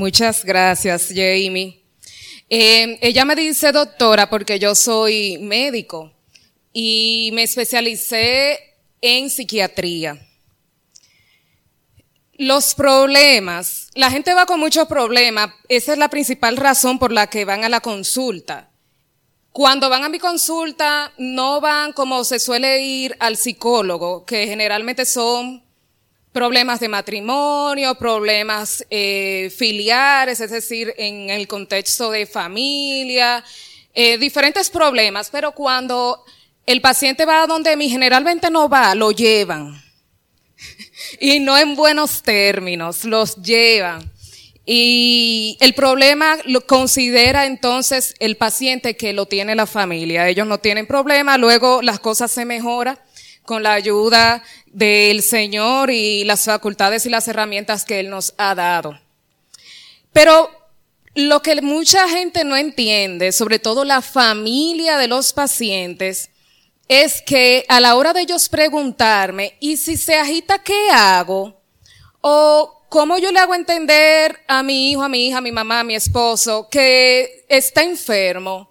Muchas gracias, Jamie. Eh, ella me dice doctora porque yo soy médico y me especialicé en psiquiatría. Los problemas, la gente va con muchos problemas, esa es la principal razón por la que van a la consulta. Cuando van a mi consulta, no van como se suele ir al psicólogo, que generalmente son problemas de matrimonio, problemas eh, filiares, es decir, en el contexto de familia, eh, diferentes problemas, pero cuando el paciente va a donde mí, generalmente no va, lo llevan y no en buenos términos, los llevan. Y el problema lo considera entonces el paciente que lo tiene la familia. Ellos no tienen problema, luego las cosas se mejoran con la ayuda del Señor y las facultades y las herramientas que Él nos ha dado. Pero lo que mucha gente no entiende, sobre todo la familia de los pacientes, es que a la hora de ellos preguntarme, ¿y si se agita, qué hago? O ¿cómo yo le hago entender a mi hijo, a mi hija, a mi mamá, a mi esposo que está enfermo?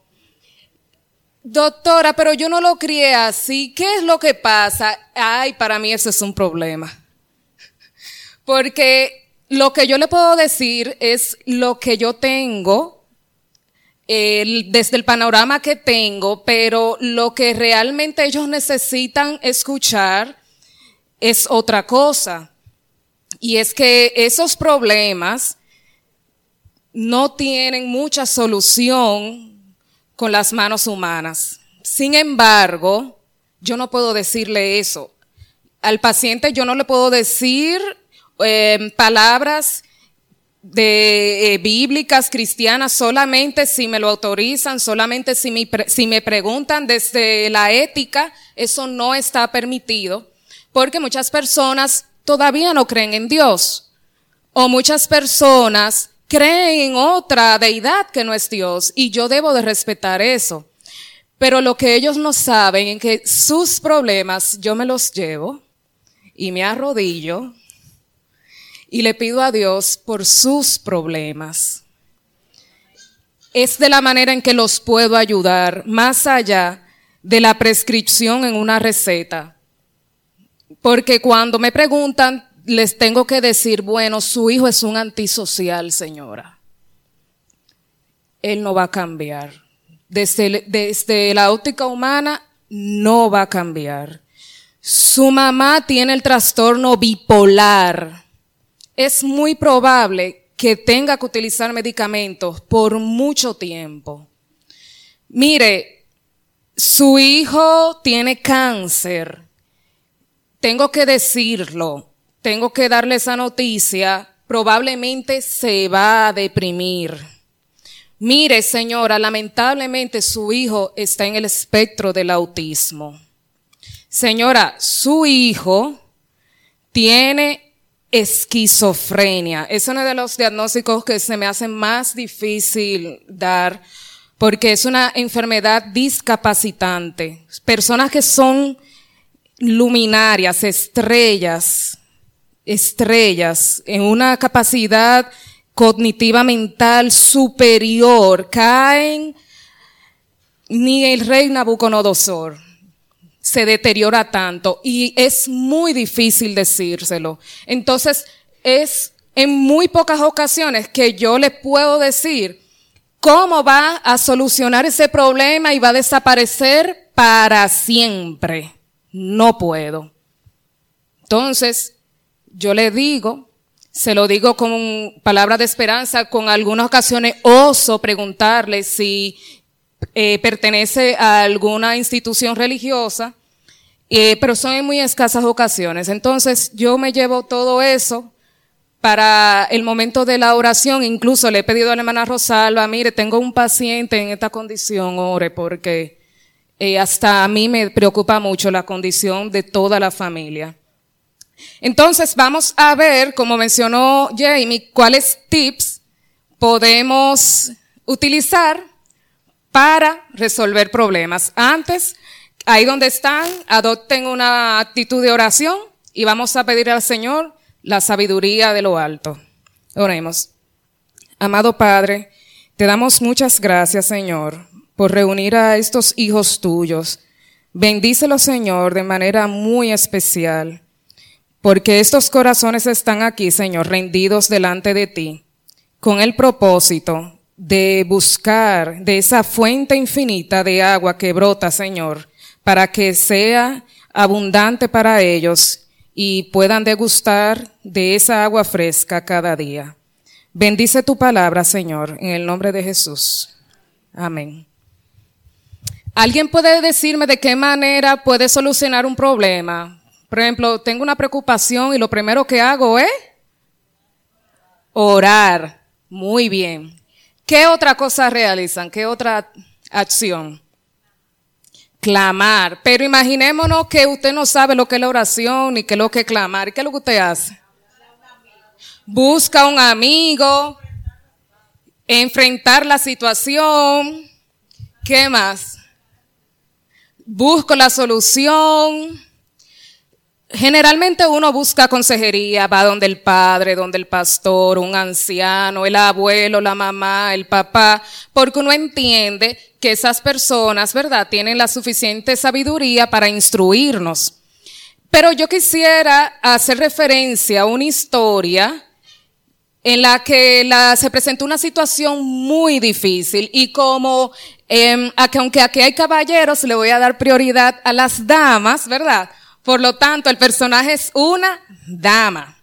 Doctora, pero yo no lo crié así. ¿Qué es lo que pasa? Ay, para mí eso es un problema. Porque lo que yo le puedo decir es lo que yo tengo desde el panorama que tengo, pero lo que realmente ellos necesitan escuchar es otra cosa. Y es que esos problemas no tienen mucha solución con las manos humanas. Sin embargo, yo no puedo decirle eso. Al paciente yo no le puedo decir eh, palabras de eh, bíblicas cristianas solamente si me lo autorizan, solamente si me, si me preguntan desde la ética, eso no está permitido, porque muchas personas todavía no creen en Dios, o muchas personas creen en otra deidad que no es Dios, y yo debo de respetar eso. Pero lo que ellos no saben es que sus problemas yo me los llevo y me arrodillo y le pido a Dios por sus problemas. Es de la manera en que los puedo ayudar, más allá de la prescripción en una receta. Porque cuando me preguntan, les tengo que decir, bueno, su hijo es un antisocial, señora. Él no va a cambiar. Desde, desde la óptica humana, no va a cambiar. Su mamá tiene el trastorno bipolar es muy probable que tenga que utilizar medicamentos por mucho tiempo. Mire, su hijo tiene cáncer. Tengo que decirlo, tengo que darle esa noticia. Probablemente se va a deprimir. Mire, señora, lamentablemente su hijo está en el espectro del autismo. Señora, su hijo tiene esquizofrenia. Es uno de los diagnósticos que se me hace más difícil dar porque es una enfermedad discapacitante. Personas que son luminarias, estrellas, estrellas, en una capacidad cognitiva mental superior, caen ni el rey Nabucodonosor se deteriora tanto y es muy difícil decírselo. Entonces, es en muy pocas ocasiones que yo le puedo decir cómo va a solucionar ese problema y va a desaparecer para siempre. No puedo. Entonces, yo le digo, se lo digo con palabras de esperanza, con algunas ocasiones oso preguntarle si eh, pertenece a alguna institución religiosa eh, pero son en muy escasas ocasiones. Entonces yo me llevo todo eso para el momento de la oración. Incluso le he pedido a la hermana Rosalba, mire, tengo un paciente en esta condición, ore, porque eh, hasta a mí me preocupa mucho la condición de toda la familia. Entonces vamos a ver, como mencionó Jamie, cuáles tips podemos utilizar para resolver problemas. Antes, Ahí donde están, adopten una actitud de oración y vamos a pedir al Señor la sabiduría de lo alto. Oremos. Amado Padre, te damos muchas gracias, Señor, por reunir a estos hijos tuyos. Bendícelos, Señor, de manera muy especial, porque estos corazones están aquí, Señor, rendidos delante de ti, con el propósito de buscar de esa fuente infinita de agua que brota, Señor, para que sea abundante para ellos y puedan degustar de esa agua fresca cada día. Bendice tu palabra, Señor, en el nombre de Jesús. Amén. ¿Alguien puede decirme de qué manera puede solucionar un problema? Por ejemplo, tengo una preocupación y lo primero que hago es orar. Muy bien. ¿Qué otra cosa realizan? ¿Qué otra acción? Clamar. Pero imaginémonos que usted no sabe lo que es la oración ni qué es lo que es clamar. ¿Qué es lo que usted hace? busca un amigo, enfrentar la situación. ¿Qué más? Busco la solución. Generalmente uno busca consejería, va donde el padre, donde el pastor, un anciano, el abuelo, la mamá, el papá, porque uno entiende que esas personas, ¿verdad?, tienen la suficiente sabiduría para instruirnos. Pero yo quisiera hacer referencia a una historia en la que la, se presentó una situación muy difícil y como eh, aunque aquí hay caballeros, le voy a dar prioridad a las damas, ¿verdad? Por lo tanto, el personaje es una dama.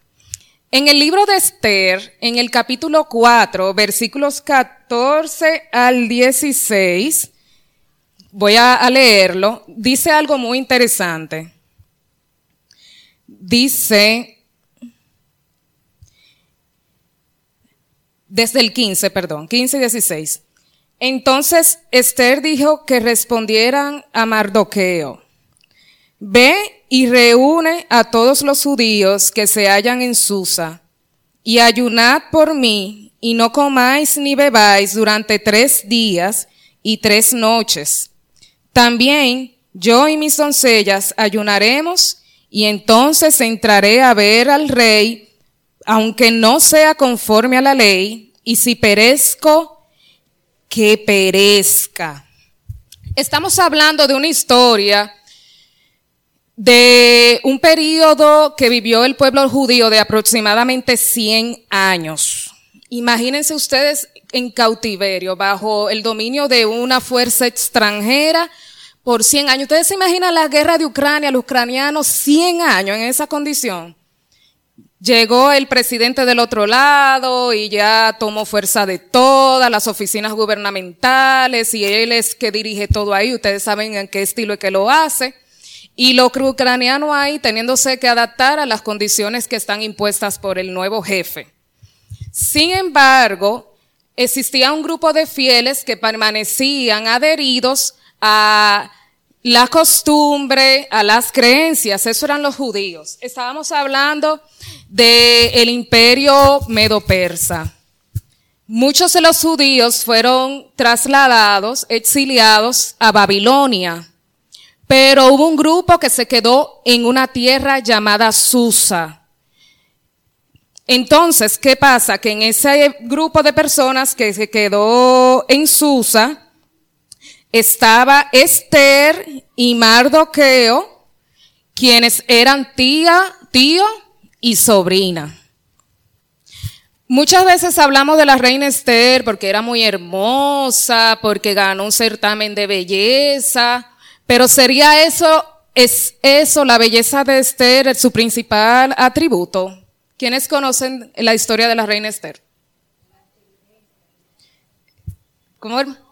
En el libro de Esther, en el capítulo 4, versículos 14 al 16, voy a leerlo, dice algo muy interesante. Dice, desde el 15, perdón, 15 y 16. Entonces Esther dijo que respondieran a Mardoqueo, ve y reúne a todos los judíos que se hallan en Susa, y ayunad por mí, y no comáis ni bebáis durante tres días y tres noches. También yo y mis doncellas ayunaremos, y entonces entraré a ver al rey aunque no sea conforme a la ley, y si perezco, que perezca. Estamos hablando de una historia de un periodo que vivió el pueblo judío de aproximadamente 100 años. Imagínense ustedes en cautiverio, bajo el dominio de una fuerza extranjera por 100 años. ¿Ustedes se imaginan la guerra de Ucrania, los ucranianos 100 años en esa condición? Llegó el presidente del otro lado y ya tomó fuerza de todas las oficinas gubernamentales y él es que dirige todo ahí. Ustedes saben en qué estilo es que lo hace. Y los ucranianos ahí teniéndose que adaptar a las condiciones que están impuestas por el nuevo jefe. Sin embargo, existía un grupo de fieles que permanecían adheridos a la costumbre, a las creencias, eso eran los judíos. Estábamos hablando del imperio medo-persa. Muchos de los judíos fueron trasladados, exiliados a Babilonia, pero hubo un grupo que se quedó en una tierra llamada Susa. Entonces, ¿qué pasa? Que en ese grupo de personas que se quedó en Susa, estaba Esther y Mardoqueo, quienes eran tía, tío y sobrina. Muchas veces hablamos de la reina Esther porque era muy hermosa, porque ganó un certamen de belleza, pero sería eso, es eso, la belleza de Esther, su principal atributo. ¿Quiénes conocen la historia de la reina Esther? ¿Cómo?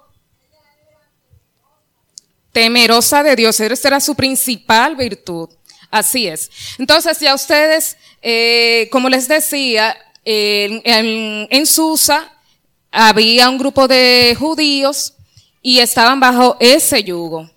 temerosa de Dios. Esa era su principal virtud. Así es. Entonces, ya ustedes, eh, como les decía, en, Susa había un grupo de judíos y estaban bajo ese yugo.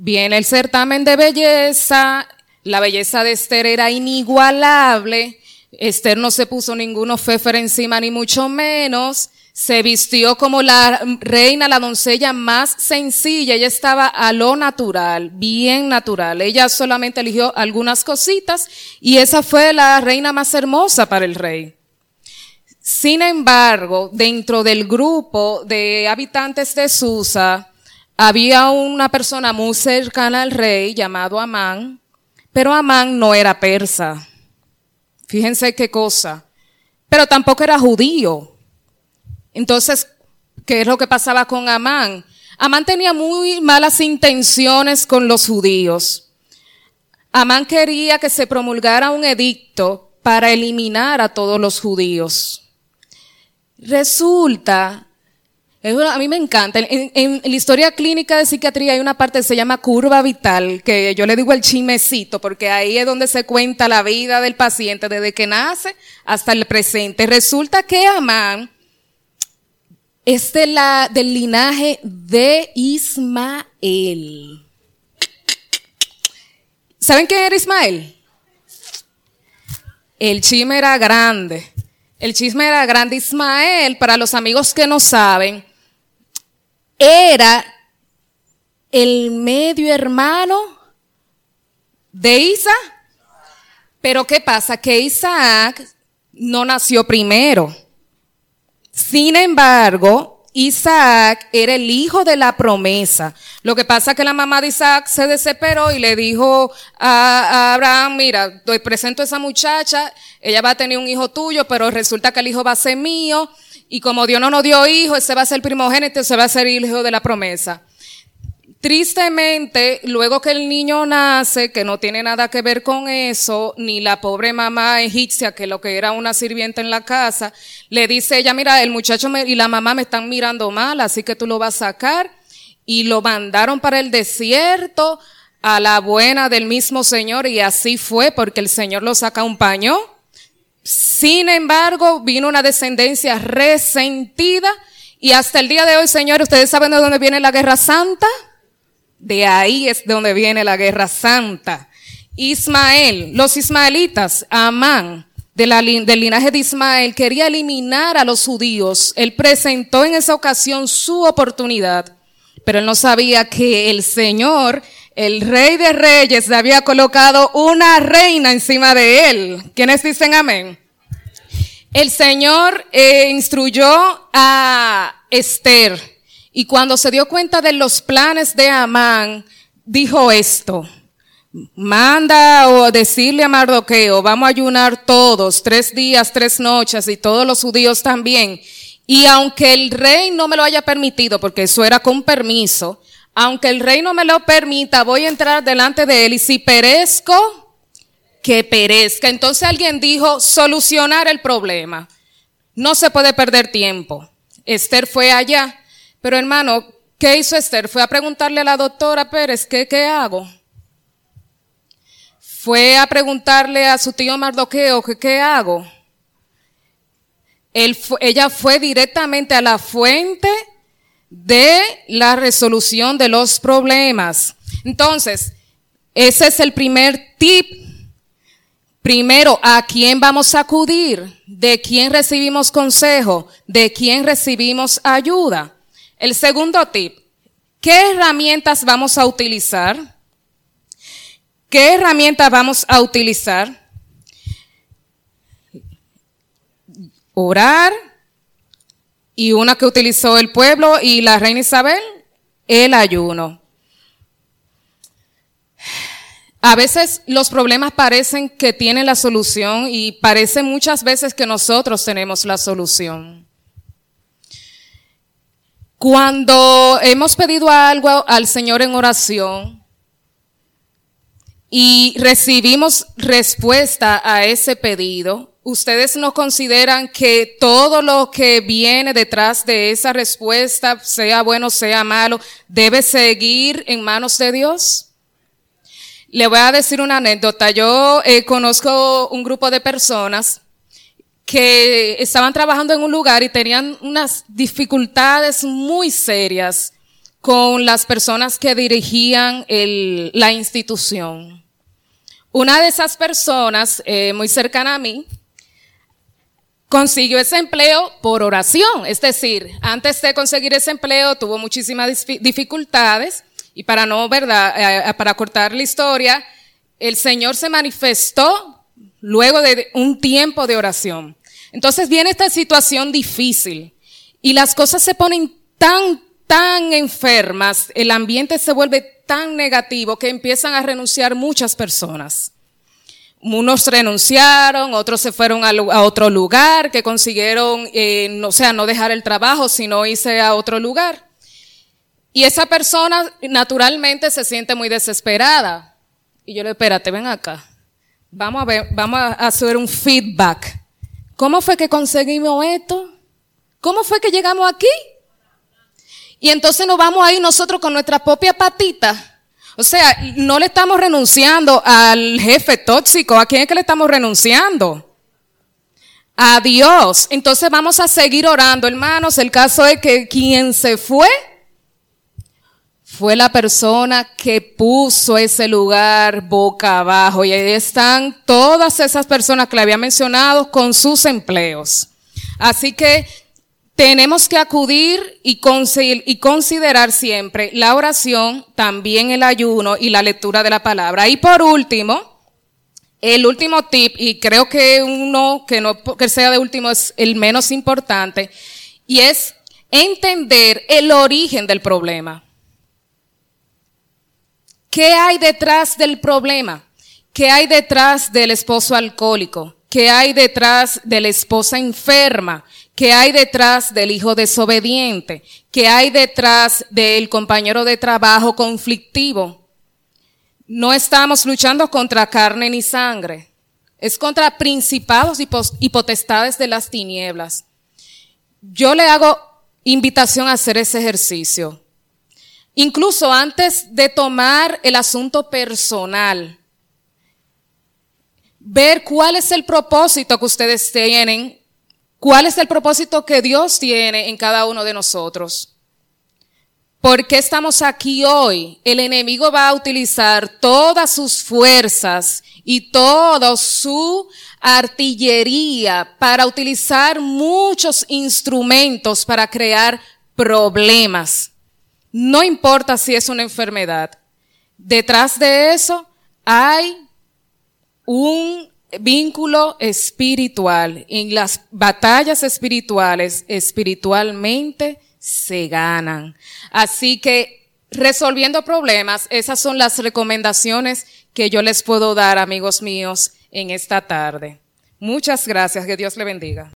Viene el certamen de belleza, la belleza de Esther era inigualable, Esther no se puso ninguno fefer encima ni mucho menos, se vistió como la reina, la doncella más sencilla. Ella estaba a lo natural, bien natural. Ella solamente eligió algunas cositas y esa fue la reina más hermosa para el rey. Sin embargo, dentro del grupo de habitantes de Susa, había una persona muy cercana al rey llamado Amán, pero Amán no era persa. Fíjense qué cosa. Pero tampoco era judío. Entonces, ¿qué es lo que pasaba con Amán? Amán tenía muy malas intenciones con los judíos. Amán quería que se promulgara un edicto para eliminar a todos los judíos. Resulta, a mí me encanta, en, la historia clínica de psiquiatría hay una parte que se llama curva vital, que yo le digo el chimecito, porque ahí es donde se cuenta la vida del paciente desde que nace hasta el presente. Resulta que Amán es de la, del linaje de Ismael. ¿Saben quién era Ismael? El chisme era grande. El chisme era grande. Ismael, para los amigos que no saben, era el medio hermano de Isa. Pero ¿qué pasa? Que Isaac no nació primero. Sin embargo, Isaac era el hijo de la promesa. Lo que pasa es que la mamá de Isaac se desesperó y le dijo a, Abraham, mira, te presento a esa muchacha, ella va a tener un hijo tuyo, pero resulta que el hijo va a ser mío, y como Dios no nos dio hijo, ese va a ser primogénito, ese va a ser hijo de la promesa. Tristemente, luego que el niño nace, que no tiene nada que ver con eso, ni la pobre mamá egipcia, que lo que era una sirvienta en la casa, le dice ella, mira, el muchacho y la mamá me están mirando mal, así que tú lo vas a sacar. Y lo mandaron para el desierto a la buena del mismo Señor y así fue porque el Señor lo saca un paño. Sin embargo, vino una descendencia resentida y hasta el día de hoy, Señor, ¿ustedes saben de dónde viene la guerra santa? De ahí es de donde viene la guerra santa. Ismael, los ismaelitas, Amán, del linaje de Ismael, quería eliminar a los judíos. Él presentó en esa ocasión su oportunidad, pero él no sabía que el Señor, el rey de reyes, le había colocado una reina encima de él. ¿Quiénes dicen amén? El Señor eh, instruyó a Esther y cuando se dio cuenta de los planes de Amán, dijo esto. Manda o decirle a Mardoqueo, vamos a ayunar todos, tres días, tres noches, y todos los judíos también. Y aunque el rey no me lo haya permitido, porque eso era con permiso, aunque el rey no me lo permita, voy a entrar delante de él y si perezco, que perezca. Entonces alguien dijo, solucionar el problema. No se puede perder tiempo. Esther fue allá pero hermano, ¿qué hizo Esther? Fue a preguntarle a la doctora Pérez, ¿qué, qué hago? Fue a preguntarle a su tío Mardoqueo, ¿qué, qué hago? Ella fue directamente a la fuente de la resolución de los problemas. Entonces, ese es el primer tip. Primero, ¿a quién vamos a acudir? ¿De quién recibimos consejo? ¿De quién recibimos ayuda? El segundo tip, ¿qué herramientas vamos a utilizar? ¿Qué herramientas vamos a utilizar? Orar y una que utilizó el pueblo y la reina Isabel, el ayuno. A veces los problemas parecen que tienen la solución y parece muchas veces que nosotros tenemos la solución. Cuando hemos pedido algo al Señor en oración y recibimos respuesta a ese pedido, ¿ustedes no consideran que todo lo que viene detrás de esa respuesta, sea bueno, sea malo, debe seguir en manos de Dios? Le voy a decir una anécdota. Yo eh, conozco un grupo de personas que estaban trabajando en un lugar y tenían unas dificultades muy serias con las personas que dirigían el, la institución. Una de esas personas, eh, muy cercana a mí, consiguió ese empleo por oración. Es decir, antes de conseguir ese empleo tuvo muchísimas dificultades y para no, verdad, eh, para cortar la historia, el Señor se manifestó luego de un tiempo de oración. Entonces viene esta situación difícil y las cosas se ponen tan, tan enfermas, el ambiente se vuelve tan negativo que empiezan a renunciar muchas personas. Unos renunciaron, otros se fueron a, otro lugar, que consiguieron, eh, o sea, no dejar el trabajo, sino irse a otro lugar. Y esa persona naturalmente se siente muy desesperada. Y yo le, espérate, ven acá. Vamos a ver, vamos a hacer un feedback. ¿Cómo fue que conseguimos esto? ¿Cómo fue que llegamos aquí? Y entonces nos vamos a ir nosotros con nuestra propia patita. O sea, no le estamos renunciando al jefe tóxico. ¿A quién es que le estamos renunciando? A Dios. Entonces vamos a seguir orando, hermanos. El caso es que quien se fue fue la persona que puso ese lugar boca abajo. Y ahí están todas esas personas que le había mencionado con sus empleos. Así que tenemos que acudir y, considerar siempre la oración, también el ayuno y la lectura de la palabra. Y por último, el último tip, y creo que uno que no que sea de último es el menos importante, y es entender el origen del problema. ¿Qué hay detrás del problema? ¿Qué hay detrás del esposo alcohólico? ¿Qué hay detrás de la esposa enferma? ¿Qué hay detrás del hijo desobediente? ¿Qué hay detrás del compañero de trabajo conflictivo? No estamos luchando contra carne ni sangre. Es contra principados y potestades de las tinieblas. Yo le hago invitación a hacer ese ejercicio. Incluso antes de tomar el asunto personal, ver cuál es el propósito que ustedes tienen ¿Cuál es el propósito que Dios tiene en cada uno de nosotros? ¿Por qué estamos aquí hoy? El enemigo va a utilizar todas sus fuerzas y toda su artillería para utilizar muchos instrumentos para crear problemas. No importa si es una enfermedad. Detrás de eso hay un vínculo espiritual. En las batallas espirituales, espiritualmente se ganan. Así que resolviendo problemas, esas son las recomendaciones que yo les puedo dar, amigos míos, en esta tarde. Muchas gracias. Que Dios le bendiga.